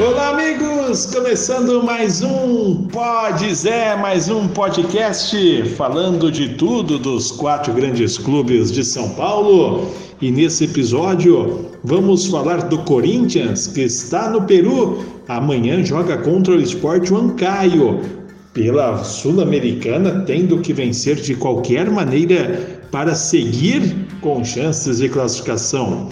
Olá, amigos! Começando mais um Pode Zé, mais um podcast falando de tudo dos quatro grandes clubes de São Paulo. E nesse episódio vamos falar do Corinthians, que está no Peru. Amanhã joga contra o Esporte Huancaio. Pela Sul-Americana, tendo que vencer de qualquer maneira para seguir com chances de classificação.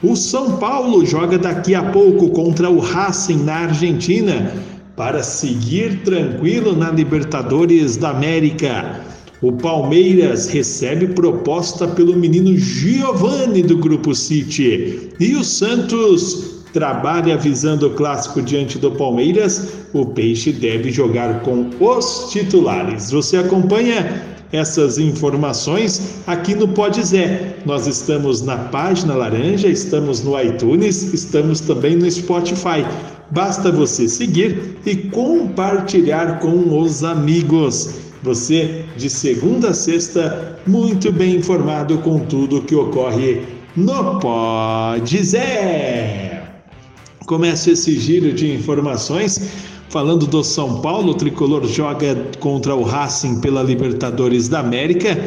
O São Paulo joga daqui a pouco contra o Racing na Argentina para seguir tranquilo na Libertadores da América. O Palmeiras recebe proposta pelo menino Giovani do Grupo City. E o Santos trabalha visando o clássico diante do Palmeiras. O Peixe deve jogar com os titulares. Você acompanha essas informações aqui no Pode Zé. Nós estamos na página laranja, estamos no iTunes, estamos também no Spotify. Basta você seguir e compartilhar com os amigos. Você, de segunda a sexta, muito bem informado com tudo que ocorre no Pode Zé. Começo esse giro de informações Falando do São Paulo, o tricolor joga contra o Racing pela Libertadores da América.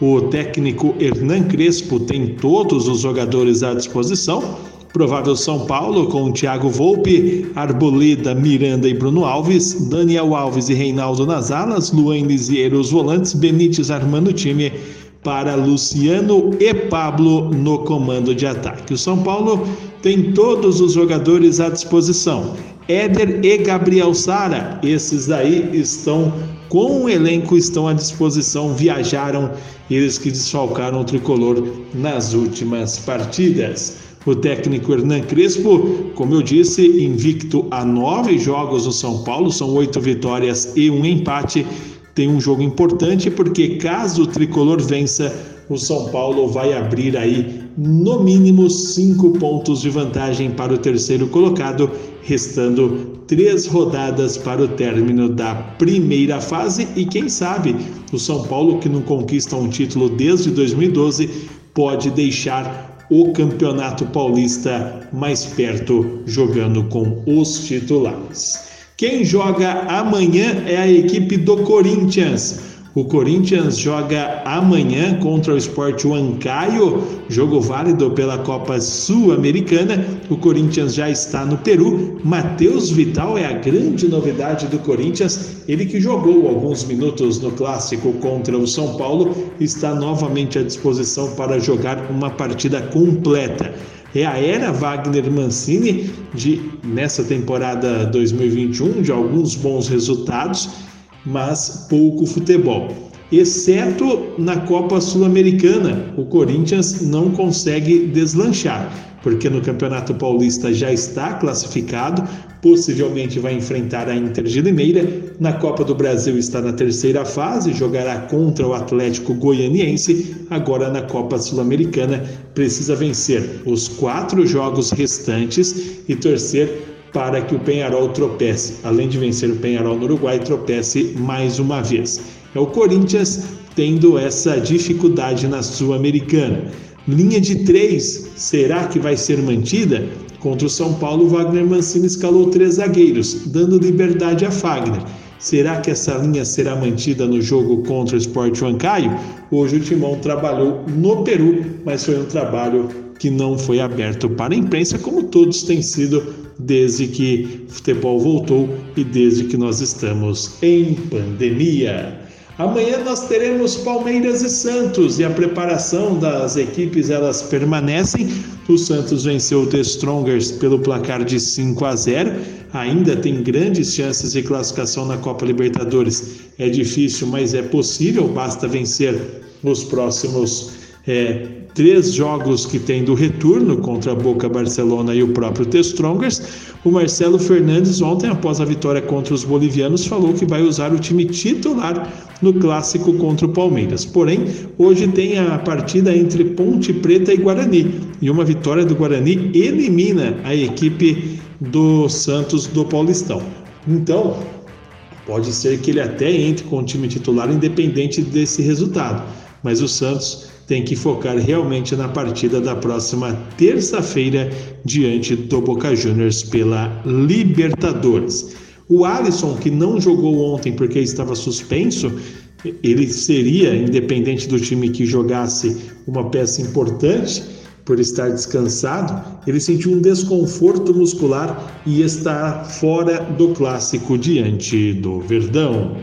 O técnico Hernan Crespo tem todos os jogadores à disposição. Provável São Paulo com Thiago Volpe, Arboleda, Miranda e Bruno Alves, Daniel Alves e Reinaldo nas alas, Luan Lisieiro os volantes, Benítez armando o time para Luciano e Pablo no comando de ataque. O São Paulo tem todos os jogadores à disposição. Éder e Gabriel Sara, esses daí estão com o elenco, estão à disposição, viajaram, eles que desfalcaram o tricolor nas últimas partidas. O técnico Hernan Crespo, como eu disse, invicto a nove jogos do São Paulo, são oito vitórias e um empate. Tem um jogo importante porque caso o tricolor vença, o São Paulo vai abrir aí no mínimo cinco pontos de vantagem para o terceiro colocado, restando três rodadas para o término da primeira fase. E quem sabe o São Paulo, que não conquista um título desde 2012, pode deixar o Campeonato Paulista mais perto, jogando com os titulares. Quem joga amanhã é a equipe do Corinthians. O Corinthians joga amanhã contra o Sport Huancaio, jogo válido pela Copa Sul-Americana. O Corinthians já está no Peru. Matheus Vital é a grande novidade do Corinthians. Ele que jogou alguns minutos no clássico contra o São Paulo, está novamente à disposição para jogar uma partida completa é a era Wagner Mancini de nessa temporada 2021 de alguns bons resultados mas pouco futebol. Exceto na Copa Sul-Americana, o Corinthians não consegue deslanchar, porque no Campeonato Paulista já está classificado, possivelmente vai enfrentar a Inter de Limeira. Na Copa do Brasil está na terceira fase, jogará contra o Atlético Goianiense. Agora na Copa Sul-Americana precisa vencer os quatro jogos restantes e torcer para que o Penharol tropece. Além de vencer o Penharol no Uruguai, tropece mais uma vez. É o Corinthians tendo essa dificuldade na Sul-Americana. Linha de três, será que vai ser mantida? Contra o São Paulo, Wagner Mancini escalou três zagueiros, dando liberdade a Fagner. Será que essa linha será mantida no jogo contra o Sport Huancaio? Hoje o Timão trabalhou no Peru, mas foi um trabalho que não foi aberto para a imprensa, como todos têm sido desde que o futebol voltou e desde que nós estamos em pandemia. Amanhã nós teremos Palmeiras e Santos e a preparação das equipes elas permanecem. O Santos venceu o The Strongers pelo placar de 5 a 0. Ainda tem grandes chances de classificação na Copa Libertadores. É difícil, mas é possível. Basta vencer os próximos é, três jogos que tem do retorno contra a Boca Barcelona e o próprio The Strongers. O Marcelo Fernandes, ontem, após a vitória contra os bolivianos, falou que vai usar o time titular no clássico contra o Palmeiras. Porém, hoje tem a partida entre Ponte Preta e Guarani. E uma vitória do Guarani elimina a equipe do Santos do Paulistão. Então, pode ser que ele até entre com o time titular independente desse resultado. Mas o Santos tem que focar realmente na partida da próxima terça-feira diante do Boca Juniors pela Libertadores. O Alisson, que não jogou ontem porque estava suspenso, ele seria, independente do time que jogasse, uma peça importante por estar descansado. Ele sentiu um desconforto muscular e está fora do clássico diante do Verdão.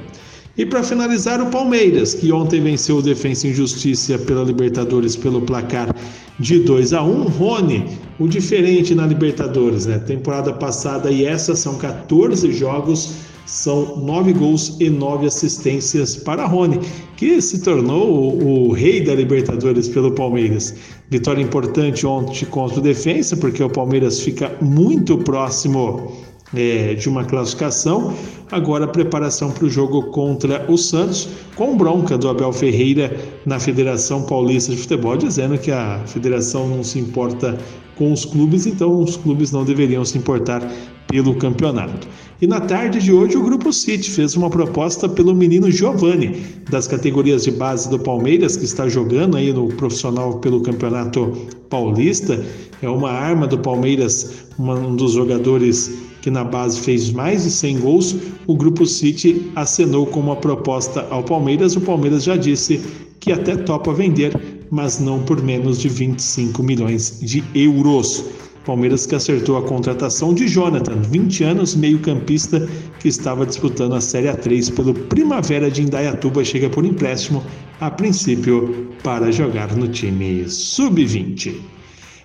E para finalizar, o Palmeiras, que ontem venceu o Defensa e Justiça pela Libertadores pelo placar de 2 a 1. Rony, o diferente na Libertadores, né? Temporada passada e essa são 14 jogos, são 9 gols e 9 assistências para Rony, que se tornou o, o rei da Libertadores pelo Palmeiras. Vitória importante ontem contra o Defensa, porque o Palmeiras fica muito próximo é, de uma classificação. Agora, preparação para o jogo contra o Santos, com bronca do Abel Ferreira na Federação Paulista de Futebol, dizendo que a federação não se importa com os clubes, então os clubes não deveriam se importar pelo campeonato. E na tarde de hoje, o Grupo City fez uma proposta pelo menino Giovani, das categorias de base do Palmeiras, que está jogando aí no profissional pelo Campeonato Paulista. É uma arma do Palmeiras, um dos jogadores que na base fez mais de 100 gols, o Grupo City acenou com uma proposta ao Palmeiras. O Palmeiras já disse que até topa vender, mas não por menos de 25 milhões de euros. Palmeiras que acertou a contratação de Jonathan, 20 anos, meio-campista que estava disputando a Série A3 pelo Primavera de Indaiatuba, chega por empréstimo, a princípio, para jogar no time sub-20.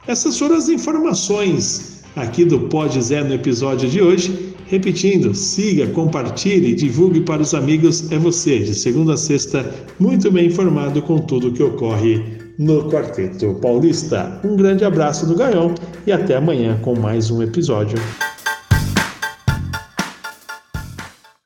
Essas foram as informações aqui do Pode Zé no episódio de hoje. Repetindo, siga, compartilhe, divulgue para os amigos. É você, de segunda a sexta, muito bem informado com tudo o que ocorre no Quarteto Paulista. Um grande abraço do Gaião e até amanhã com mais um episódio.